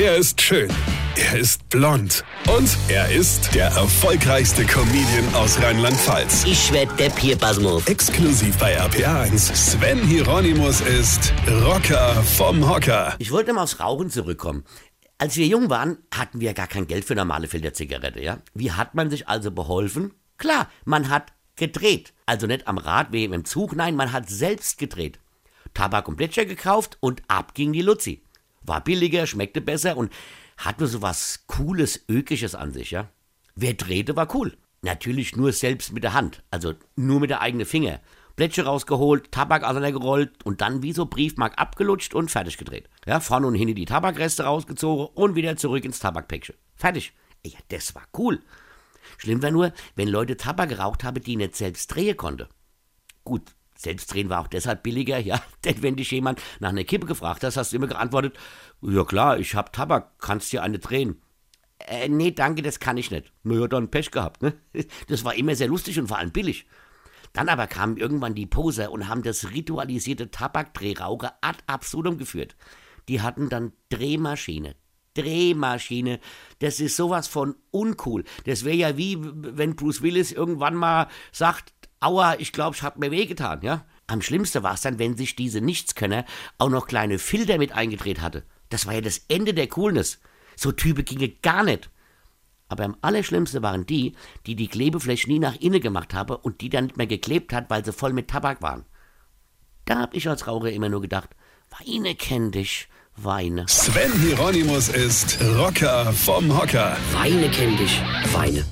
Er ist schön. Er ist blond. Und er ist der erfolgreichste Comedian aus Rheinland-Pfalz. Ich werd der Pierpasmus. Exklusiv bei RPA1. Sven Hieronymus ist Rocker vom Hocker. Ich wollte mal aufs Rauchen zurückkommen. Als wir jung waren, hatten wir gar kein Geld für normale Filterzigarette, ja? Wie hat man sich also beholfen? Klar, man hat gedreht. Also nicht am Rad wie im Zug, nein, man hat selbst gedreht. Tabak und Plätscher gekauft und ab ging die Luzi. War billiger, schmeckte besser und hatte so was Cooles, Ökisches an sich, ja? Wer drehte, war cool. Natürlich nur selbst mit der Hand, also nur mit der eigenen Finger. Plätsche rausgeholt, Tabak auseinandergerollt und dann wie so Briefmark abgelutscht und fertig gedreht. Ja, vorne und hinten die Tabakreste rausgezogen und wieder zurück ins Tabakpäckchen. Fertig. Ja, das war cool. Schlimm war nur, wenn Leute Tabak geraucht haben, die nicht selbst drehen konnte. Gut, selbst drehen war auch deshalb billiger, ja, denn wenn dich jemand nach einer Kippe gefragt hast, hast du immer geantwortet, ja klar, ich hab Tabak, kannst dir eine drehen. Äh, nee, danke, das kann ich nicht. Naja, dann Pech gehabt, ne? Das war immer sehr lustig und vor allem billig. Dann aber kamen irgendwann die Poser und haben das ritualisierte Tabakdrehrauche ad absurdum geführt. Die hatten dann Drehmaschine. Drehmaschine. Das ist sowas von uncool. Das wäre ja wie, wenn Bruce Willis irgendwann mal sagt, aua, ich glaube, ich hab mir wehgetan, ja? Am schlimmsten war es dann, wenn sich diese Nichtskönner auch noch kleine Filter mit eingedreht hatte. Das war ja das Ende der Coolness. So Typen ginge gar nicht. Aber am allerschlimmsten waren die, die die Klebefläche nie nach innen gemacht haben und die dann nicht mehr geklebt hat, weil sie voll mit Tabak waren. Da hab ich als Raucher immer nur gedacht, Weine kenn dich, Weine. Sven Hieronymus ist Rocker vom Hocker. Weine kenn dich, Weine.